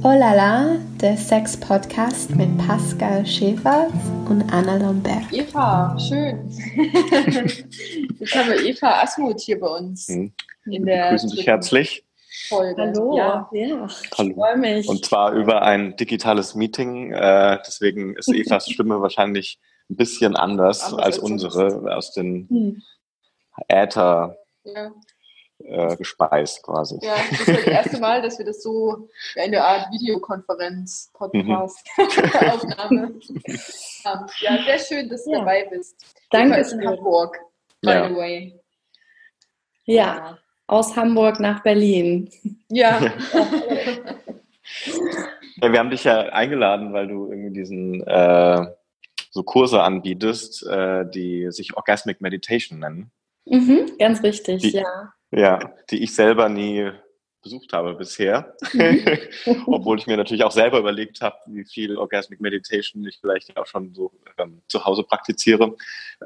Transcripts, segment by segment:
Oh la la, der Sex-Podcast mit Pascal Schäfer und Anna Lambert. Eva, schön. Jetzt haben wir Eva Asmuth hier bei uns. Hm. In der Begrüßen dich herzlich. Folge. Hallo, ja. ja. Hallo. Ich freue mich. Und zwar über ein digitales Meeting. Äh, deswegen ist Evas Stimme wahrscheinlich ein bisschen anders, als, als unsere aus den hm. Äther. Ja äh, gespeist quasi. Ja, das ist das erste Mal, dass wir das so wie eine Art Videokonferenz, Podcast, mhm. Aufnahme haben. Ja, sehr schön, dass du ja. dabei bist. Danke. in Hamburg, by ja. the way. Ja, ja, aus Hamburg nach Berlin. Ja. ja. Wir haben dich ja eingeladen, weil du irgendwie diesen äh, so Kurse anbietest, äh, die sich Orgasmic Meditation nennen. Mhm, ganz richtig, die, ja. Ja, die ich selber nie besucht habe bisher. Mhm. Obwohl ich mir natürlich auch selber überlegt habe, wie viel Orgasmic Meditation ich vielleicht auch schon so ähm, zu Hause praktiziere.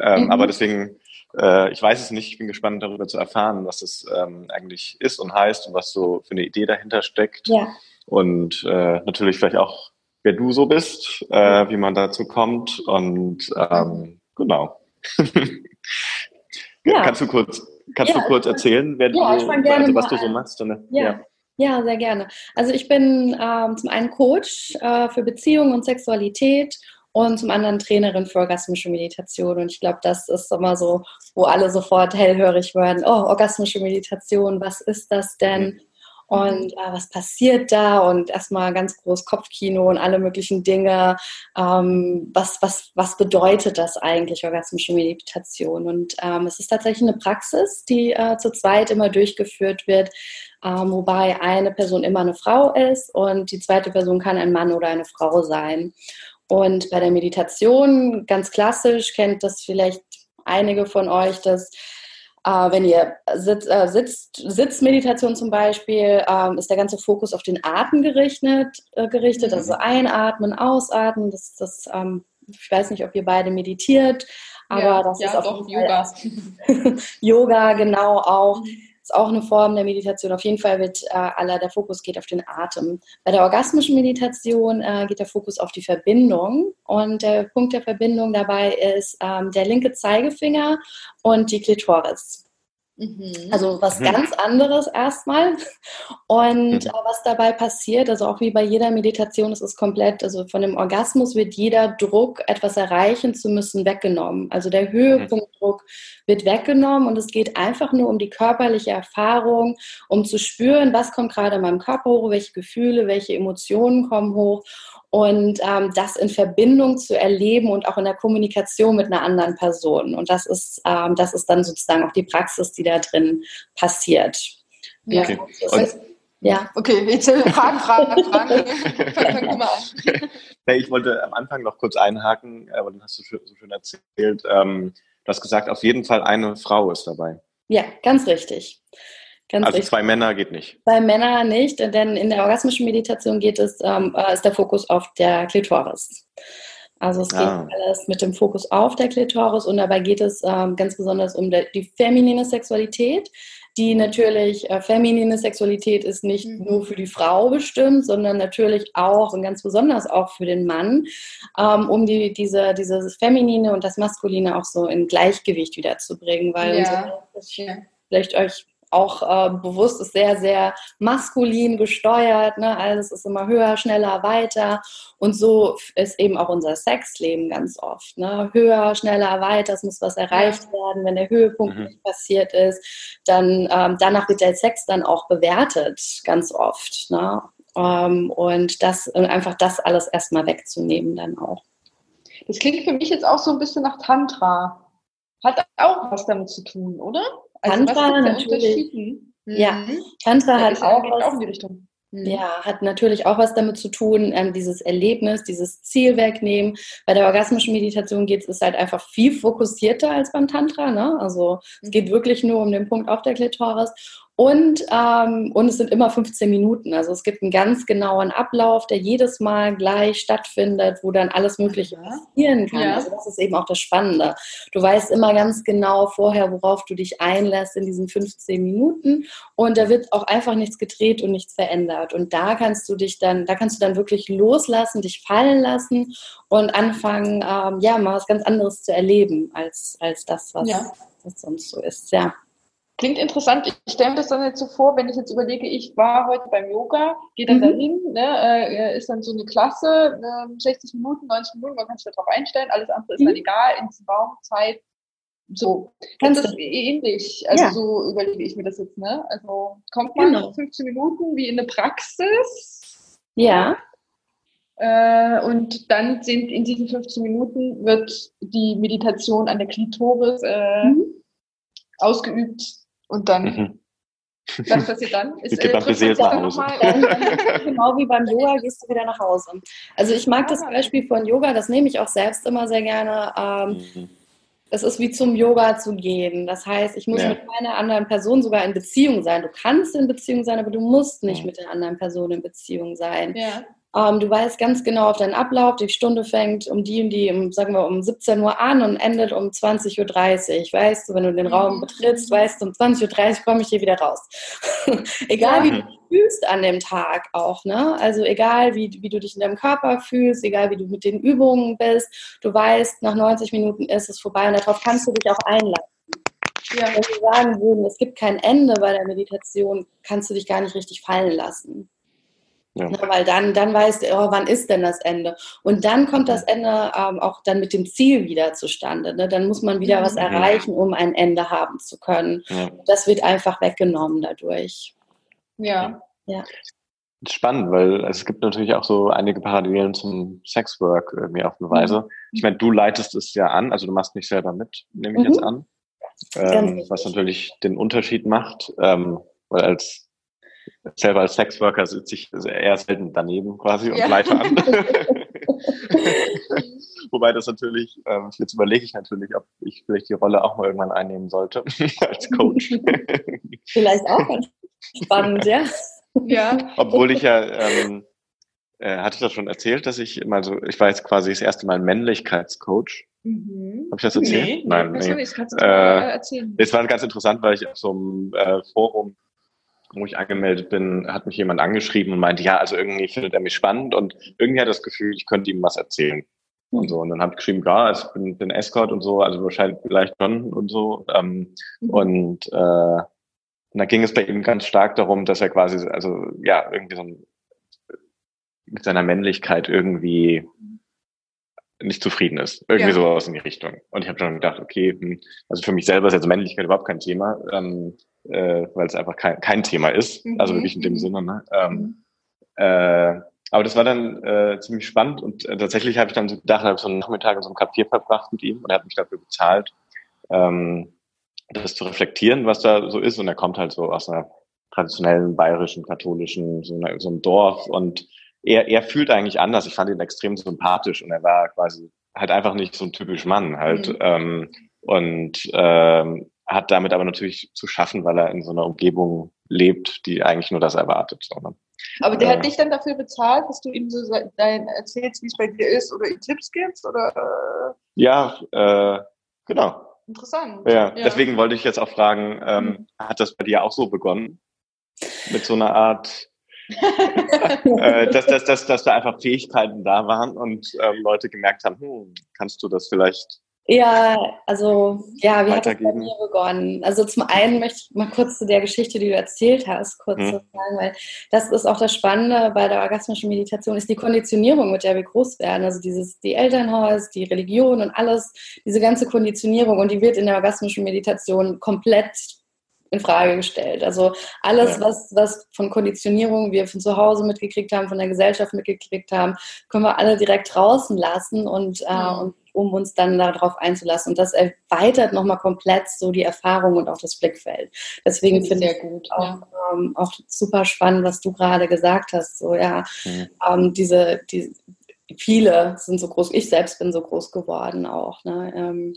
Ähm, mhm. Aber deswegen, äh, ich weiß es nicht, ich bin gespannt darüber zu erfahren, was es ähm, eigentlich ist und heißt und was so für eine Idee dahinter steckt. Ja. Und äh, natürlich vielleicht auch, wer du so bist, äh, wie man dazu kommt. Und ähm, genau. ja. Kannst du kurz Kannst ja, du kurz erzählen, wer ja, du, also was du so machst? Ja. ja. Ja, sehr gerne. Also ich bin ähm, zum einen Coach äh, für Beziehungen und Sexualität und zum anderen Trainerin für orgasmische Meditation. Und ich glaube, das ist immer so, wo alle sofort hellhörig werden. Oh, orgasmische Meditation, was ist das denn? Mhm und äh, was passiert da und erstmal ganz groß Kopfkino und alle möglichen Dinge. Ähm, was, was, was bedeutet das eigentlich, orgasmische Meditation? Und ähm, es ist tatsächlich eine Praxis, die äh, zu zweit immer durchgeführt wird, ähm, wobei eine Person immer eine Frau ist und die zweite Person kann ein Mann oder eine Frau sein. Und bei der Meditation, ganz klassisch, kennt das vielleicht einige von euch, dass äh, wenn ihr sitzt, äh, sitzt, Sitzmeditation zum Beispiel, äh, ist der ganze Fokus auf den Atem gerichtet, äh, gerichtet mhm. also einatmen, ausatmen. Das, das, ähm, ich weiß nicht, ob ihr beide meditiert, aber ja, das ja, ist auch Yoga. Yoga, genau auch. Mhm auch eine Form der Meditation. Auf jeden Fall wird äh, aller der Fokus geht auf den Atem. Bei der orgasmischen Meditation äh, geht der Fokus auf die Verbindung und der Punkt der Verbindung dabei ist ähm, der linke Zeigefinger und die Klitoris. Mhm. Also was mhm. ganz anderes erstmal. Und mhm. äh, was dabei passiert, also auch wie bei jeder Meditation, ist es komplett, also von dem Orgasmus wird jeder Druck, etwas erreichen zu müssen, weggenommen. Also der mhm. Höhepunktdruck wird weggenommen und es geht einfach nur um die körperliche Erfahrung, um zu spüren, was kommt gerade in meinem Körper hoch, welche Gefühle, welche Emotionen kommen hoch und ähm, das in Verbindung zu erleben und auch in der Kommunikation mit einer anderen Person. Und das ist, ähm, das ist dann sozusagen auch die Praxis, die da drin passiert. Ja. Okay. Und, ja. Okay, jetzt Fragen, Fragen, Fragen. ich wollte am Anfang noch kurz einhaken, aber dann hast du so schön erzählt. Ähm, du hast gesagt, auf jeden Fall eine Frau ist dabei. Ja, ganz richtig. Ganz also richtig. zwei Männer geht nicht. Zwei Männer nicht, denn in der orgasmischen Meditation geht es, ähm, äh, ist der Fokus auf der Klitoris. Also es geht ah. alles mit dem Fokus auf der Klitoris und dabei geht es ähm, ganz besonders um der, die feminine Sexualität, die natürlich, äh, feminine Sexualität ist nicht mhm. nur für die Frau bestimmt, sondern natürlich auch und ganz besonders auch für den Mann, ähm, um die, diese, dieses Feminine und das Maskuline auch so in Gleichgewicht wiederzubringen, weil ja. so, vielleicht euch auch äh, bewusst ist sehr, sehr maskulin gesteuert. Ne? Also es ist immer höher, schneller, weiter. Und so ist eben auch unser Sexleben ganz oft. Ne? Höher, schneller, weiter. Es muss was erreicht werden. Wenn der Höhepunkt mhm. nicht passiert ist, dann ähm, danach wird der Sex dann auch bewertet, ganz oft. Ne? Ähm, und das einfach das alles erstmal wegzunehmen dann auch. Das klingt für mich jetzt auch so ein bisschen nach Tantra. Hat auch was damit zu tun, oder? Also Tantra natürlich. Ja, mhm. Tantra ja, hat auch, was, auch in die Richtung. Mhm. Ja, hat natürlich auch was damit zu tun, ähm, dieses Erlebnis, dieses Ziel wegnehmen. Bei der orgasmischen Meditation geht es halt einfach viel fokussierter als beim Tantra. Ne? Also es geht mhm. wirklich nur um den Punkt auf der Klitoris. Und, ähm, und es sind immer 15 Minuten. Also es gibt einen ganz genauen Ablauf, der jedes Mal gleich stattfindet, wo dann alles Mögliche passieren kann. Ja. Also das ist eben auch das Spannende. Du weißt immer ganz genau vorher, worauf du dich einlässt in diesen 15 Minuten. Und da wird auch einfach nichts gedreht und nichts verändert. Und da kannst du dich dann, da kannst du dann wirklich loslassen, dich fallen lassen und anfangen, ähm, ja, mal was ganz anderes zu erleben als, als das, was, ja. was sonst so ist. Ja. Klingt interessant. Ich stelle mir das dann jetzt so vor, wenn ich jetzt überlege, ich war heute beim Yoga, gehe dann mhm. dahin, ne, äh, ist dann so eine Klasse, äh, 60 Minuten, 90 Minuten, man kann sich darauf einstellen, alles andere ist mhm. dann egal, in Raum, Zeit, so. Ganz das ist ähnlich. Also ja. so überlege ich mir das jetzt, ne? Also kommt man genau. 15 Minuten wie in eine Praxis. Ja. Äh, und dann sind in diesen 15 Minuten wird die Meditation an der Klitoris äh, mhm. ausgeübt und dann, mhm. was passiert dann? Ist, geht dann beseelt nach Hause. genau wie beim Yoga gehst du wieder nach Hause. Also ich mag das ah. Beispiel von Yoga, das nehme ich auch selbst immer sehr gerne. Ähm, mhm. Es ist wie zum Yoga zu gehen. Das heißt, ich muss ja. mit keiner anderen Person sogar in Beziehung sein. Du kannst in Beziehung sein, aber du musst nicht mit der anderen Person in Beziehung sein. Ja. Ähm, du weißt ganz genau auf deinen Ablauf, die Stunde fängt um die und die, um, sagen wir, um 17 Uhr an und endet um 20.30 Uhr. Weißt du, wenn du den Raum betrittst, weißt du, um 20.30 Uhr komme ich hier wieder raus. egal ja. wie du dich fühlst an dem Tag auch, ne? Also egal wie, wie du dich in deinem Körper fühlst, egal wie du mit den Übungen bist, du weißt, nach 90 Minuten ist es vorbei und darauf kannst du dich auch einlassen. Ja. Wenn wir sagen würden, es gibt kein Ende bei der Meditation, kannst du dich gar nicht richtig fallen lassen. Ja. Na, weil dann, dann weißt du, oh, wann ist denn das Ende? Und dann kommt das Ende ähm, auch dann mit dem Ziel wieder zustande. Ne? Dann muss man wieder mhm. was erreichen, um ein Ende haben zu können. Ja. Das wird einfach weggenommen dadurch. Ja. ja. Spannend, weil es gibt natürlich auch so einige Parallelen zum Sexwork irgendwie auf eine Weise. Mhm. Ich meine, du leitest es ja an, also du machst nicht selber mit, nehme ich mhm. jetzt an. Ähm, was natürlich den Unterschied macht, ähm, weil als selber als Sexworker sitze ich eher selten daneben quasi und ja. leite an. Wobei das natürlich, ähm, jetzt überlege ich natürlich, ob ich vielleicht die Rolle auch mal irgendwann einnehmen sollte als Coach. vielleicht auch ganz spannend, ja. ja. Obwohl ich ja, ähm, äh, hatte ich das schon erzählt, dass ich mal so, ich war jetzt quasi das erste Mal Männlichkeitscoach. Mhm. Habe ich das erzählt? Nee, Nein, nee. nee. Äh, erzählen. Es war ganz interessant, weil ich auf so einem äh, Forum wo ich angemeldet bin, hat mich jemand angeschrieben und meinte, ja, also irgendwie findet er mich spannend und irgendwie hat das Gefühl, ich könnte ihm was erzählen. Und so. Und dann habe ich geschrieben, ja, ich bin, bin Escort und so, also wahrscheinlich vielleicht schon und so. Ähm, mhm. Und äh, und da ging es bei ihm ganz stark darum, dass er quasi, also ja, irgendwie so ein, mit seiner Männlichkeit irgendwie nicht zufrieden ist. Irgendwie ja. sowas in die Richtung. Und ich habe schon gedacht, okay, hm, also für mich selber ist jetzt Männlichkeit überhaupt kein Thema. Ähm, äh, weil es einfach kein, kein Thema ist, mhm. also wirklich in dem Sinne. Ne? Ähm, mhm. äh, aber das war dann äh, ziemlich spannend und äh, tatsächlich habe ich dann so gedacht, habe so einen Nachmittag in so einem Café verbracht mit ihm und er hat mich dafür bezahlt, ähm, das zu reflektieren, was da so ist. Und er kommt halt so aus einer traditionellen bayerischen, katholischen, so, einer, so einem Dorf und er, er fühlt eigentlich anders. Ich fand ihn extrem sympathisch und er war quasi halt einfach nicht so ein typisch Mann halt. Mhm. Ähm, und ähm, hat damit aber natürlich zu schaffen, weil er in so einer Umgebung lebt, die eigentlich nur das erwartet. Sondern, aber der äh, hat dich dann dafür bezahlt, dass du ihm so dein, erzählst, wie es bei dir ist oder ihm Tipps gibst? Oder? Ja, äh, genau. Interessant. Ja, ja, deswegen wollte ich jetzt auch fragen, ähm, mhm. hat das bei dir auch so begonnen? Mit so einer Art äh, dass, dass, dass, dass da einfach Fähigkeiten da waren und ähm, Leute gemerkt haben, hm, kannst du das vielleicht ja, also ja, wie hat das bei mir begonnen? Also zum einen möchte ich mal kurz zu der Geschichte, die du erzählt hast, kurz hm. sagen, weil das ist auch das Spannende bei der orgasmischen Meditation, ist die Konditionierung, mit der wir groß werden. Also dieses, die Elternhaus, die Religion und alles, diese ganze Konditionierung und die wird in der orgasmischen Meditation komplett in Frage gestellt. Also alles, ja. was, was von Konditionierung wir von zu Hause mitgekriegt haben, von der Gesellschaft mitgekriegt haben, können wir alle direkt draußen lassen und, äh, ja. und um uns dann darauf einzulassen. Und das erweitert nochmal komplett so die Erfahrung und auch das Blickfeld. Deswegen finde ich gut, auch, ja. ähm, auch super spannend, was du gerade gesagt hast. So, ja, mhm. ähm, diese, die, viele sind so groß, ich selbst bin so groß geworden auch. Ne? Ähm,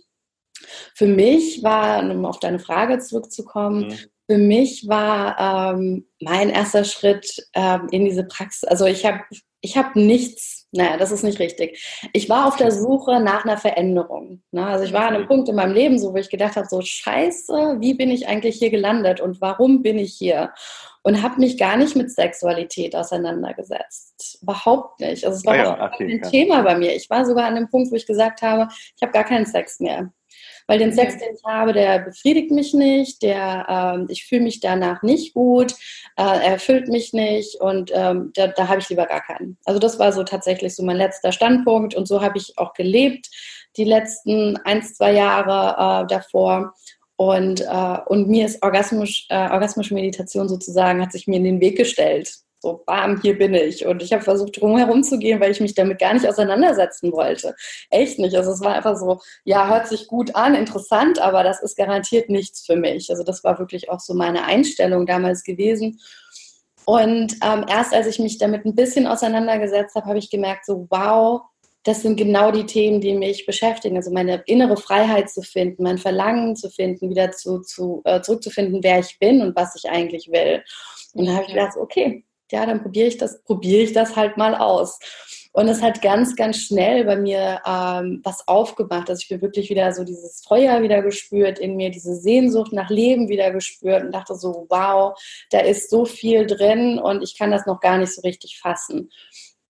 für mich war, um auf deine Frage zurückzukommen, mhm. für mich war ähm, mein erster Schritt ähm, in diese Praxis. Also ich habe ich habe nichts, naja, das ist nicht richtig. Ich war auf der Suche nach einer Veränderung. Ne? Also ich war an einem Punkt in meinem Leben, so wo ich gedacht habe, so scheiße, wie bin ich eigentlich hier gelandet und warum bin ich hier? Und habe mich gar nicht mit Sexualität auseinandergesetzt. Überhaupt nicht. Also es war ah ja, okay, ein ja. Thema bei mir. Ich war sogar an dem Punkt, wo ich gesagt habe, ich habe gar keinen Sex mehr. Weil den Sex, den ich habe, der befriedigt mich nicht, der, ähm, ich fühle mich danach nicht gut, äh, er erfüllt mich nicht und ähm, da, da habe ich lieber gar keinen. Also das war so tatsächlich so mein letzter Standpunkt und so habe ich auch gelebt die letzten ein, zwei Jahre äh, davor. Und, äh, und mir ist orgasmisch, äh, orgasmische Meditation sozusagen, hat sich mir in den Weg gestellt. So, bam, hier bin ich. Und ich habe versucht, drumherum zu gehen, weil ich mich damit gar nicht auseinandersetzen wollte. Echt nicht. Also es war einfach so, ja, hört sich gut an, interessant, aber das ist garantiert nichts für mich. Also das war wirklich auch so meine Einstellung damals gewesen. Und ähm, erst als ich mich damit ein bisschen auseinandergesetzt habe, habe ich gemerkt, so wow, das sind genau die Themen, die mich beschäftigen. Also meine innere Freiheit zu finden, mein Verlangen zu finden, wieder zu, zu, äh, zurückzufinden, wer ich bin und was ich eigentlich will. Und da habe ich gedacht, okay, ja, dann probiere ich das, probiere ich das halt mal aus. Und es hat ganz, ganz schnell bei mir ähm, was aufgemacht. Also ich bin wirklich wieder so dieses Feuer wieder gespürt in mir, diese Sehnsucht nach Leben wieder gespürt und dachte so, wow, da ist so viel drin und ich kann das noch gar nicht so richtig fassen.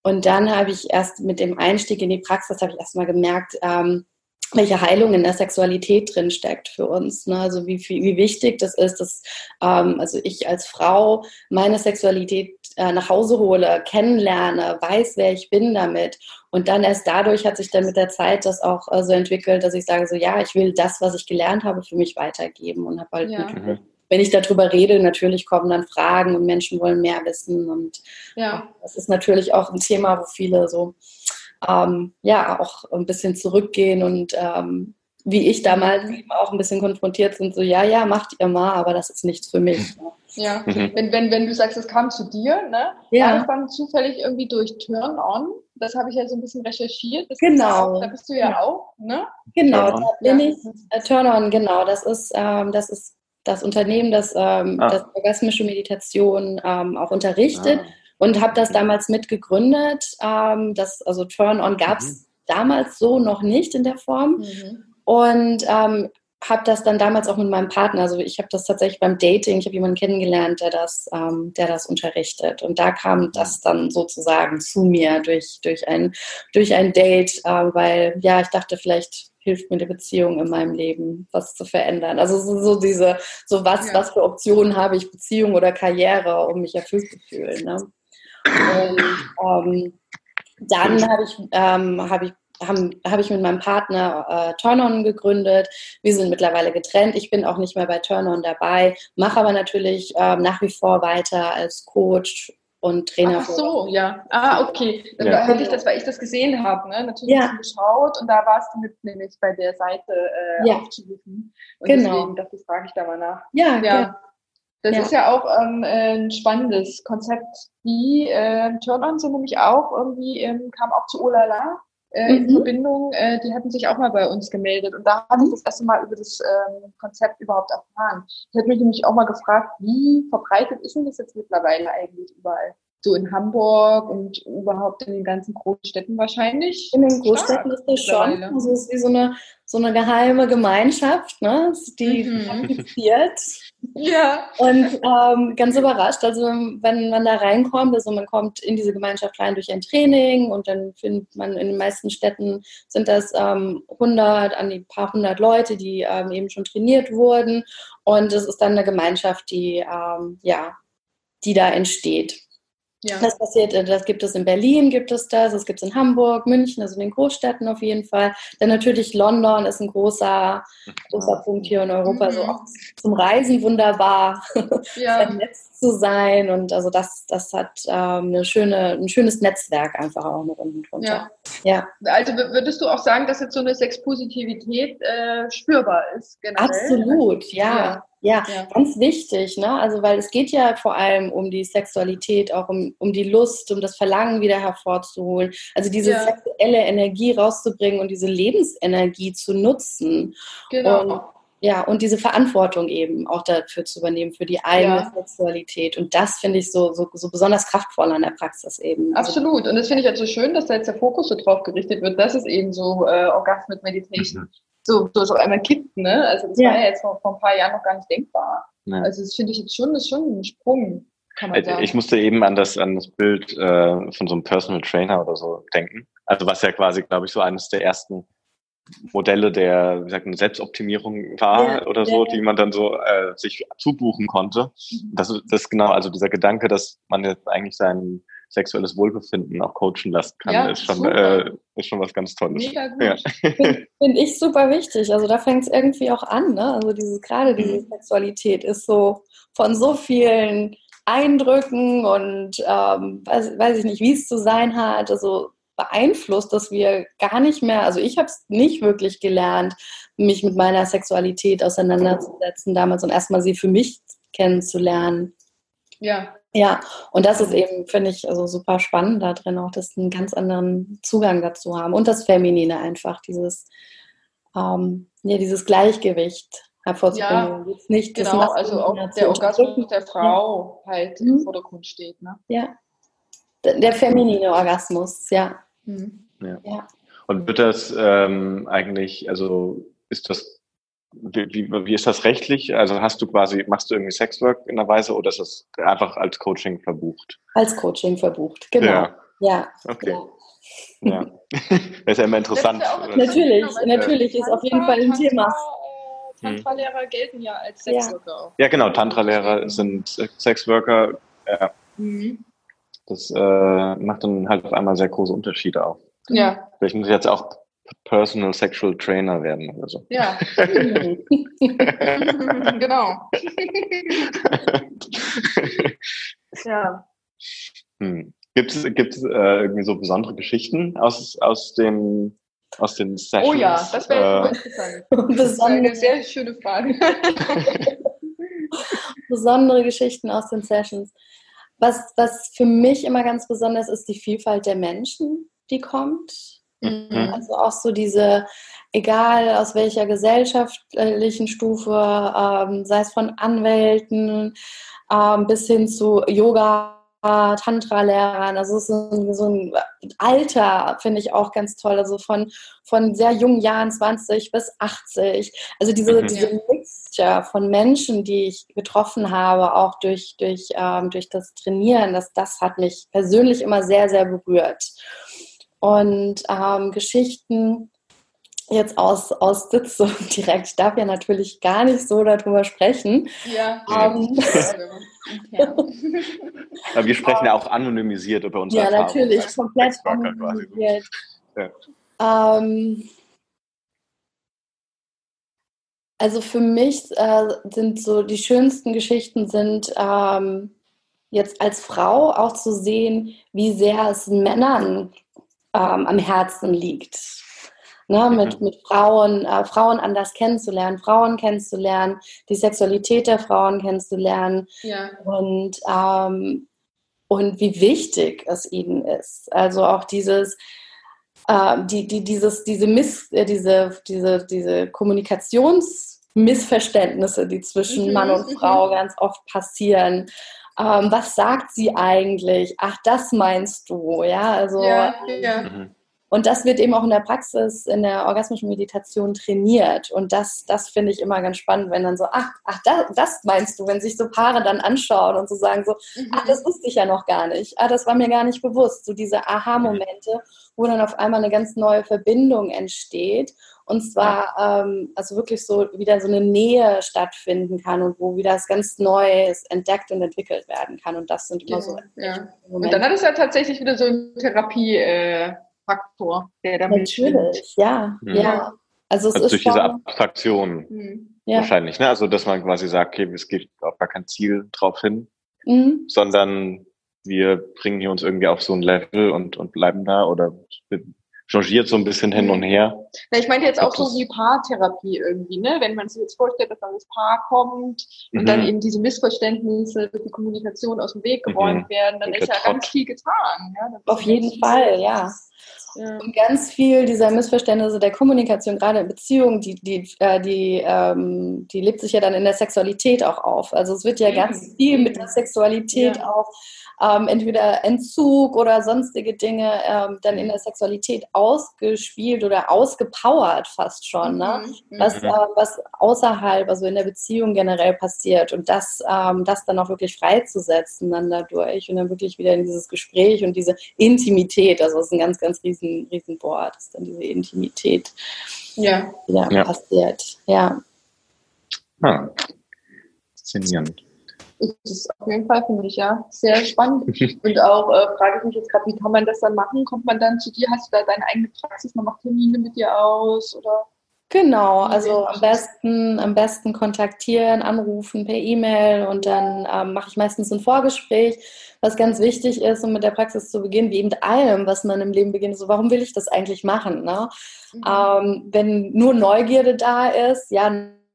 Und dann habe ich erst mit dem Einstieg in die Praxis, habe ich erst mal gemerkt, ähm, welche Heilung in der Sexualität drin steckt für uns. Ne? Also wie, wie wichtig das ist, dass ähm, also ich als Frau meine Sexualität äh, nach Hause hole, kennenlerne, weiß, wer ich bin damit. Und dann erst dadurch hat sich dann mit der Zeit das auch äh, so entwickelt, dass ich sage, so ja, ich will das, was ich gelernt habe, für mich weitergeben und habe halt ja. mit, wenn ich darüber rede, natürlich kommen dann Fragen und Menschen wollen mehr wissen. Und ja. das ist natürlich auch ein Thema, wo viele so ähm, ja auch ein bisschen zurückgehen und ähm, wie ich damals eben auch ein bisschen konfrontiert sind, so ja, ja, macht ihr mal, aber das ist nichts für mich. Ne? Ja, mhm. wenn, wenn, wenn du sagst, es kam zu dir, ne? Ja. Dann zufällig irgendwie durch Turn On? Das habe ich ja so ein bisschen recherchiert. Das genau. Auch, da bist du ja, ja, auch, ne? Genau, da bin ich. Äh, Turn On, genau. Das ist, ähm, das ist das Unternehmen, das, ähm, ah. das orgasmische Meditation ähm, auch unterrichtet. Ah und habe das damals mitgegründet. Ähm, das, also Turn-On gab es mhm. damals so noch nicht in der Form. Mhm. Und ähm, habe das dann damals auch mit meinem Partner, also ich habe das tatsächlich beim Dating, ich habe jemanden kennengelernt, der das, ähm, der das unterrichtet. Und da kam mhm. das dann sozusagen zu mir durch, durch, ein, durch ein Date, äh, weil ja, ich dachte, vielleicht hilft mir die Beziehung in meinem Leben, was zu verändern. Also so, so diese, so was, ja. was für Optionen habe ich, Beziehung oder Karriere, um mich erfüllt zu fühlen. Ne? Und ähm, dann habe ich, ähm, hab ich habe hab ich mit meinem Partner äh, Turn-On gegründet. Wir sind mittlerweile getrennt. Ich bin auch nicht mehr bei Turn-On dabei, mache aber natürlich ähm, nach wie vor weiter als Coach und Trainer. Ach so, ja. Ah, okay. Dann ja. hätte ich das, weil ich das gesehen habe, ne? natürlich ja. geschaut und da warst du mit nämlich bei der Seite äh, ja. aufzurufen. Und genau. deswegen dachte ich, frage ich da mal nach. Ja, ja. Das ja. ist ja auch ähm, ein spannendes Konzept. Die äh, Turn-On sind nämlich auch irgendwie, ähm, kam auch zu Olala äh, mhm. in Verbindung. Äh, die hatten sich auch mal bei uns gemeldet. Und da hatte ich das erste Mal über das ähm, Konzept überhaupt erfahren. Ich hätte mich nämlich auch mal gefragt, wie verbreitet ist denn das jetzt mittlerweile eigentlich überall? So in Hamburg und überhaupt in den ganzen Großstädten wahrscheinlich. In den Großstädten ist das schon. Also es ist wie so eine, so eine geheime Gemeinschaft, ne? die mhm. Ja. Und ähm, ganz überrascht, also wenn man da reinkommt, also man kommt in diese Gemeinschaft rein durch ein Training und dann findet man in den meisten Städten sind das ähm, 100, an die paar hundert Leute, die ähm, eben schon trainiert wurden und es ist dann eine Gemeinschaft, die, ähm, ja, die da entsteht. Ja. Das passiert, äh, das gibt es in Berlin, gibt es das, das gibt es in Hamburg, München, also in den Großstädten auf jeden Fall. Dann natürlich London ist ein großer, großer Punkt hier in Europa, mhm. so auch zum Reisen wunderbar, ja. vernetzt zu sein. Und also das, das hat ähm, eine schöne, ein schönes Netzwerk einfach auch noch unten drunter. Ja. ja. Also würdest du auch sagen, dass jetzt so eine Sexpositivität äh, spürbar ist? Generell? Absolut, ja. ja. Ja, ganz wichtig, ne? Also weil es geht ja vor allem um die Sexualität, auch um, um die Lust, um das Verlangen wieder hervorzuholen. Also diese ja. sexuelle Energie rauszubringen und diese Lebensenergie zu nutzen. Genau. Und ja, und diese Verantwortung eben auch dafür zu übernehmen, für die eigene ja. Sexualität. Und das finde ich so, so, so besonders kraftvoll an der Praxis eben. Also Absolut. Und das finde ich halt so schön, dass da jetzt der Fokus so drauf gerichtet wird, dass es eben so äh, Orgasmic Meditation mhm. so, so, so einmal kippt. Ne? Also das ja. war ja jetzt vor, vor ein paar Jahren noch gar nicht denkbar. Ja. Also das finde ich jetzt schon, das ist schon ein Sprung. Äh, ich musste eben an das, an das Bild äh, von so einem Personal Trainer oder so denken. Also was ja quasi, glaube ich, so eines der ersten Modelle der wie sagt man, Selbstoptimierung war ja, oder so, ja. die man dann so äh, sich zubuchen konnte. Mhm. Das, das ist genau, also dieser Gedanke, dass man jetzt eigentlich sein sexuelles Wohlbefinden auch coachen lassen kann, ja, ist, schon, äh, ist schon was ganz Tolles. Mega gut. Finde find ich super wichtig. Also da fängt es irgendwie auch an, ne? Also dieses, gerade diese mhm. Sexualität ist so von so vielen Eindrücken und ähm, weiß, weiß ich nicht, wie es zu sein hat. Also beeinflusst, dass wir gar nicht mehr, also ich habe es nicht wirklich gelernt, mich mit meiner Sexualität auseinanderzusetzen damals und erstmal sie für mich kennenzulernen. Ja. Ja, und das ist eben, finde ich, also super spannend da drin auch, dass einen ganz anderen Zugang dazu haben. Und das Feminine einfach, dieses, ähm, ja, dieses Gleichgewicht hervorzubringen. Ja, nicht genau, also auch der Orgasmus der Frau halt mhm. im Vordergrund steht. Ne? Ja, der feminine Orgasmus, ja. Mhm. ja. ja. Und wird das ähm, eigentlich, also ist das, wie, wie, ist das rechtlich? Also hast du quasi, machst du irgendwie Sexwork in der Weise oder ist das einfach als Coaching verbucht? Als Coaching verbucht, genau. Ja. ja. Okay. Ja. Ja. das ist ja immer interessant. Ja natürlich, natürlich ist auf jeden Fall ein Thema. Äh, Tantra-Lehrer gelten ja als Sexworker. Ja, genau, Tantra-Lehrer sind Sexworker. Ja. Mhm das äh, macht dann halt auf einmal sehr große Unterschiede auch. Ja. Vielleicht muss ich jetzt auch Personal Sexual Trainer werden oder so. Ja. genau. ja. Hm. Gibt es gibt's, äh, irgendwie so besondere Geschichten aus, aus, dem, aus den Sessions? Oh ja, das wäre äh, interessant. Das ist eine sehr schöne Frage. besondere Geschichten aus den Sessions. Was, was für mich immer ganz besonders ist, die Vielfalt der Menschen, die kommt. Mhm. Also auch so diese, egal aus welcher gesellschaftlichen Stufe, ähm, sei es von Anwälten ähm, bis hin zu Yoga, Tantra-Lehrern. Also es ist so, so ein Alter, finde ich auch ganz toll. Also von, von sehr jungen Jahren, 20 bis 80. Also diese, mhm. diese Mixture von Menschen, die ich getroffen habe, auch durch, durch, ähm, durch das Trainieren, das, das hat mich persönlich immer sehr, sehr berührt. Und ähm, Geschichten, jetzt aus, aus Sitzung direkt. Ich darf ja natürlich gar nicht so darüber sprechen. Ja. Ähm, ja. Aber wir sprechen ja auch anonymisiert über unsere Ja, Erfahrung, natürlich, komplett anonymisiert. Ja. Ähm, also für mich äh, sind so die schönsten Geschichten sind ähm, jetzt als Frau auch zu sehen, wie sehr es Männern ähm, am Herzen liegt ne, mit, mhm. mit Frauen, äh, Frauen anders kennenzulernen, Frauen kennenzulernen, die Sexualität der Frauen kennenzulernen ja. und, ähm, und wie wichtig es ihnen ist. Also auch dieses, äh, die, die, dieses, diese, Miss, äh, diese, diese, diese Kommunikationsmissverständnisse, die zwischen mhm. Mann und mhm. Frau ganz oft passieren. Ähm, was sagt sie eigentlich? Ach, das meinst du, ja, also. Ja, ja. Mhm. Und das wird eben auch in der Praxis, in der orgasmischen Meditation trainiert. Und das, das finde ich immer ganz spannend, wenn dann so, ach, ach das, das meinst du, wenn sich so Paare dann anschauen und so sagen so, mhm. ach, das wusste ich ja noch gar nicht. Ah, das war mir gar nicht bewusst. So diese Aha-Momente, wo dann auf einmal eine ganz neue Verbindung entsteht. Und zwar, ähm, also wirklich so wieder so eine Nähe stattfinden kann und wo wieder das ganz Neues entdeckt und entwickelt werden kann. Und das sind immer genau, so. Ja. Und dann hat es ja tatsächlich wieder so eine Therapie. Äh Faktor, der damit Natürlich, ja, mhm. ja. Also, es also ist durch diese Abstraktion mhm. wahrscheinlich, ne? Also dass man quasi sagt, okay, es geht auf gar kein Ziel drauf hin, mhm. sondern wir bringen hier uns irgendwie auf so ein Level und, und bleiben da oder changiert so ein bisschen hin und her. Na, ich meine jetzt auch so wie Paartherapie irgendwie, ne? Wenn man sich jetzt vorstellt, dass dann das Paar kommt und mhm. dann eben diese Missverständnisse durch die Kommunikation aus dem Weg geräumt mhm. werden, dann ist ja ganz viel getan. Ja? Auf jeden Fall, ja. Ja. Und ganz viel dieser Missverständnisse der Kommunikation, gerade in Beziehungen, die, die, äh, die, ähm, die lebt sich ja dann in der Sexualität auch auf. Also es wird ja mhm. ganz viel mit der Sexualität ja. auch ähm, entweder Entzug oder sonstige Dinge ähm, dann in der Sexualität ausgespielt oder ausgepowert fast schon, ne? Mhm. was, mhm. äh, was außerhalb, also in der Beziehung generell passiert und das, ähm, das dann auch wirklich freizusetzen dann dadurch und dann wirklich wieder in dieses Gespräch und diese Intimität, also das ist ein ganz, ganz riesen, riesen Wort, ist dann diese Intimität ja. wieder ja. passiert. Ja. Ah. Faszinierend. Das ist auf jeden Fall, finde ich, ja, sehr spannend. Und auch äh, frage ich mich jetzt gerade, wie kann man das dann machen? Kommt man dann zu dir? Hast du da deine eigene Praxis? Man macht Termine mit dir aus? Oder? Genau, also am besten, am besten kontaktieren, anrufen per E-Mail und dann ähm, mache ich meistens ein Vorgespräch, was ganz wichtig ist, um mit der Praxis zu beginnen, wie eben allem, was man im Leben beginnt. So, warum will ich das eigentlich machen? Ne? Mhm. Ähm, wenn nur Neugierde da ist, ja,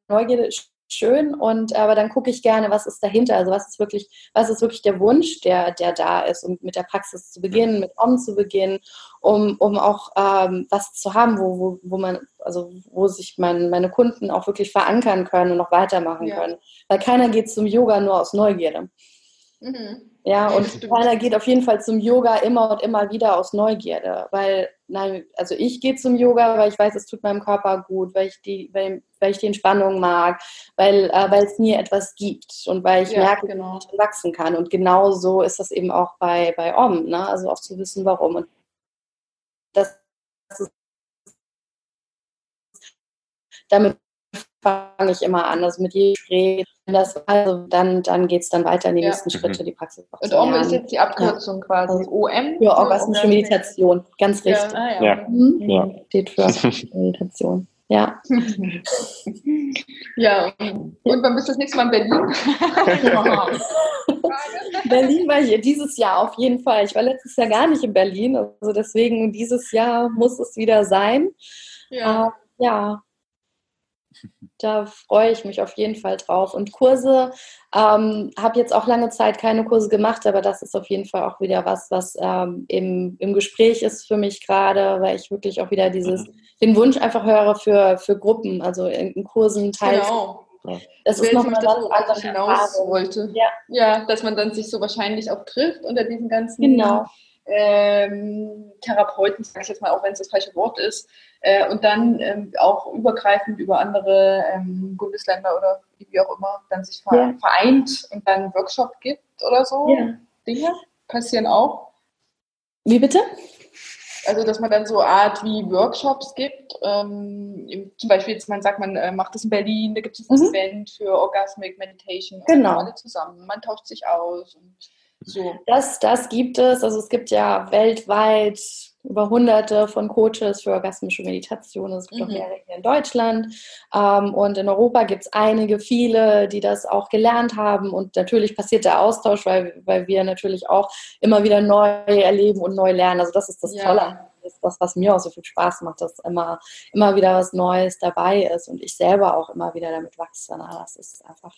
Neugierde ist schön und aber dann gucke ich gerne, was ist dahinter, also was ist wirklich, was ist wirklich der Wunsch, der, der da ist, um mit der Praxis zu beginnen, mit Om zu beginnen, um, um auch ähm, was zu haben, wo, wo, wo man, also wo sich mein, meine Kunden auch wirklich verankern können und noch weitermachen ja. können. Weil keiner geht zum Yoga nur aus Neugierde. Mhm. Ja, und keiner geht auf jeden Fall zum Yoga immer und immer wieder aus Neugierde, weil, nein, also ich gehe zum Yoga, weil ich weiß, es tut meinem Körper gut, weil ich die, weil, weil ich die Entspannung mag, weil, äh, weil es mir etwas gibt und weil ich ja, merke, genau. dass ich wachsen kann. Und genau so ist das eben auch bei, bei Om, ne? also auch zu wissen, warum. Und das ist damit fange ich immer an, also mit jedem Gespräch. Das, also dann, dann geht es dann weiter in die ja. nächsten Schritte, die Praxis Und OM ist jetzt die Abkürzung ja. quasi. Also OM? Für orgasmische Meditation, ganz richtig. Ja, ah, ja. Mhm. ja. Steht für Meditation. Ja. ja, und wann bist du das nächste Mal in Berlin? Berlin war hier dieses Jahr auf jeden Fall. Ich war letztes Jahr gar nicht in Berlin, also deswegen dieses Jahr muss es wieder sein. Ja. Uh, ja, da freue ich mich auf jeden Fall drauf. Und Kurse, ähm, habe jetzt auch lange Zeit keine Kurse gemacht, aber das ist auf jeden Fall auch wieder was, was ähm, im, im Gespräch ist für mich gerade, weil ich wirklich auch wieder dieses, mhm. den Wunsch einfach höre für, für Gruppen, also in, Kursen teilzunehmen. Genau. Das ist noch mal das, was ich hinaus wollte. Ja. ja, dass man dann sich so wahrscheinlich auch trifft unter diesen ganzen genau ähm, Therapeuten, sage ich jetzt mal, auch wenn es das falsche Wort ist, äh, und dann ähm, auch übergreifend über andere ähm, Bundesländer oder wie auch immer dann sich ja. vereint und dann einen Workshop gibt oder so. Ja. Dinge passieren auch. Wie bitte? Also, dass man dann so Art wie Workshops gibt. Ähm, zum Beispiel jetzt, man sagt, man äh, macht das in Berlin, da gibt es ein mhm. Event für Orgasmic Meditation. Genau. Alle zusammen. Man tauscht sich aus. Und so. Das, das gibt es. Also es gibt ja weltweit über hunderte von Coaches für orgasmische Meditation. Es gibt mhm. auch mehrere hier in Deutschland. Ähm, und in Europa gibt es einige, viele, die das auch gelernt haben. Und natürlich passiert der Austausch, weil, weil wir natürlich auch immer wieder neu erleben und neu lernen. Also das ist das ja. Tolle ist das, was mir auch so viel Spaß macht, dass immer, immer wieder was Neues dabei ist und ich selber auch immer wieder damit wachse. Na, das ist einfach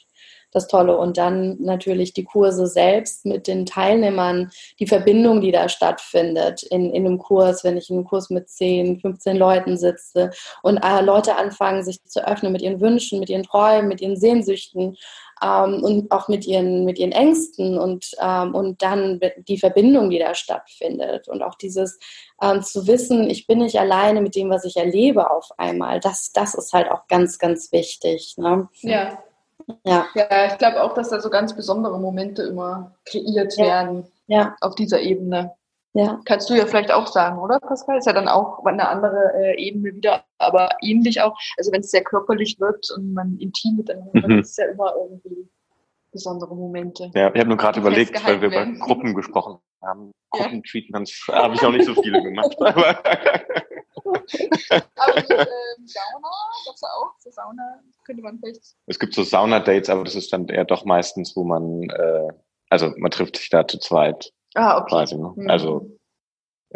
das Tolle. Und dann natürlich die Kurse selbst mit den Teilnehmern, die Verbindung, die da stattfindet in, in einem Kurs, wenn ich in einem Kurs mit 10, 15 Leuten sitze und äh, Leute anfangen, sich zu öffnen mit ihren Wünschen, mit ihren Träumen, mit ihren Sehnsüchten ähm, und auch mit ihren, mit ihren Ängsten und, ähm, und dann die Verbindung, die da stattfindet und auch dieses ähm, zu wissen, ich bin nicht alleine mit dem, was ich erlebe auf einmal, das, das ist halt auch ganz, ganz wichtig. Ne? Ja. Ja. ja, ich glaube auch, dass da so ganz besondere Momente immer kreiert ja. werden ja. auf dieser Ebene. Ja. Kannst du ja vielleicht auch sagen, oder Pascal? Ist ja dann auch eine andere äh, Ebene wieder, aber ähnlich auch. Also wenn es sehr körperlich wird und man intim miteinander mhm. ist es ja immer irgendwie besondere Momente. Ja, ich habe nur gerade überlegt, weil wir werden. über Gruppen gesprochen haben. Gruppentreatments ja. habe ich auch nicht so viele gemacht. aber aber die ähm, Sauna, das auch, so Sauna könnte man vielleicht. Es gibt so Sauna-Dates, aber das ist dann eher doch meistens, wo man, äh, also man trifft sich da zu zweit. Ah, okay. Quasi, ne? mhm. Also,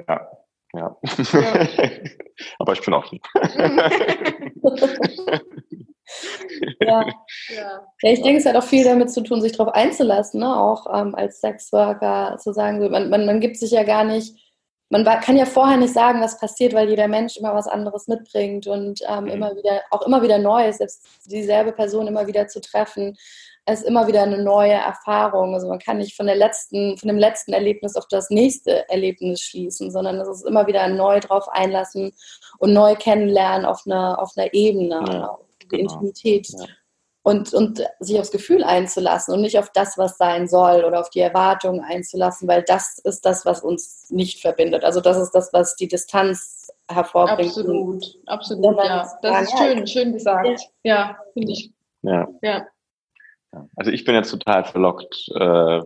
ja. Ja. ja. aber ich bin offen. ja. ja. ich denke, es hat auch viel damit zu tun, sich darauf einzulassen, ne? auch ähm, als Sexworker zu sagen, man, man, man gibt sich ja gar nicht man kann ja vorher nicht sagen, was passiert, weil jeder Mensch immer was anderes mitbringt und ähm, mhm. immer wieder, auch immer wieder Neues, selbst dieselbe Person immer wieder zu treffen, ist immer wieder eine neue Erfahrung. Also man kann nicht von der letzten, von dem letzten Erlebnis auf das nächste Erlebnis schließen, sondern es ist immer wieder neu drauf einlassen und neu kennenlernen auf einer, auf einer Ebene, ja, auf die genau. Intimität. Ja und, und sich aufs Gefühl einzulassen und nicht auf das, was sein soll oder auf die Erwartungen einzulassen, weil das ist das, was uns nicht verbindet. Also das ist das, was die Distanz hervorbringt. Absolut, absolut, ja. Das ist schön, schön gesagt. Ja, ja finde ich. Ja. ja. Also ich bin jetzt total verlockt, äh,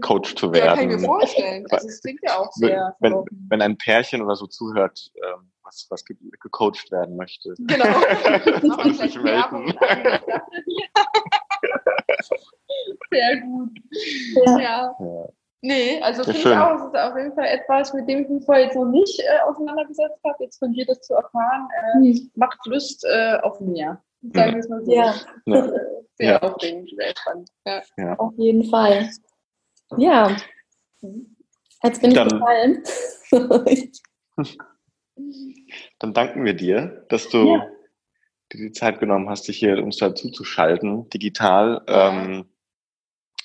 Coach zu werden. Ja, kann ich mir vorstellen. Also es klingt ja auch sehr. Wenn, wenn ein Pärchen oder so zuhört, ähm, was, was ge gecoacht werden möchte. Genau. sich melden. Sehr gut. Ja. ja. Nee, also finde ich auch, es ist auf jeden Fall etwas, mit dem ich mich vorher jetzt noch nicht äh, auseinandergesetzt habe. Jetzt von dir das zu erfahren, äh, mhm. macht Lust äh, auf mehr. Sagen wir es mal so. Ja. ja. Sehr ja. aufregend, sehr spannend. Ja. ja. Auf jeden Fall. Ja. Jetzt bin ich Dann, gefallen. Dann danken wir dir, dass du ja. dir die Zeit genommen hast, dich hier uns dazu zu schalten, digital. Ähm,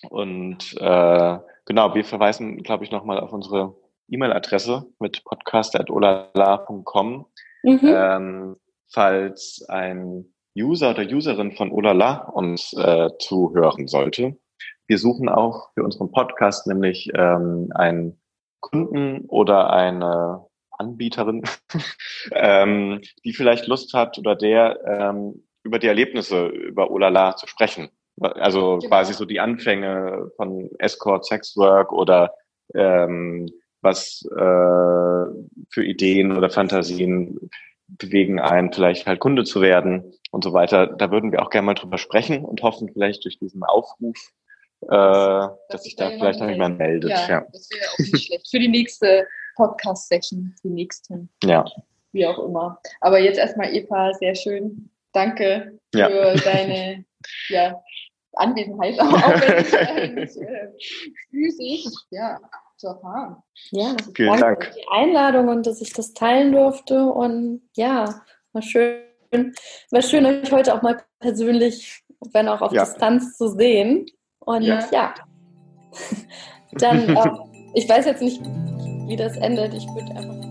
und äh, genau, wir verweisen, glaube ich, nochmal auf unsere E-Mail-Adresse mit podcast.olala.com. Mhm. Ähm, falls ein User oder Userin von Olala uns äh, zuhören sollte. Wir suchen auch für unseren Podcast nämlich ähm, einen Kunden oder eine Anbieterin, ähm, die vielleicht Lust hat oder der ähm, über die Erlebnisse über Olala zu sprechen. Also genau. quasi so die Anfänge von Escort, Sexwork oder ähm, was äh, für Ideen oder Fantasien bewegen einen, vielleicht halt Kunde zu werden und so weiter. Da würden wir auch gerne mal drüber sprechen und hoffen vielleicht durch diesen Aufruf, äh, dass, dass sich da vielleicht noch jemand meldet. Ja, ja. das wäre auch nicht schlecht. Für die nächste Podcast-Session, die nächsten. Ja. Wie auch immer. Aber jetzt erstmal, Eva, sehr schön. Danke ja. für deine ja, Anwesenheit, auch wenn ich äh, nicht äh, physisch ja, zu erfahren. Ja, vielen Dank für die Einladung und dass ich das teilen durfte. Und ja, war schön. War schön, euch heute auch mal persönlich, wenn auch auf ja. Distanz zu sehen. Und ja, ja. dann, äh, ich weiß jetzt nicht, wie das endet. Ich würde einfach.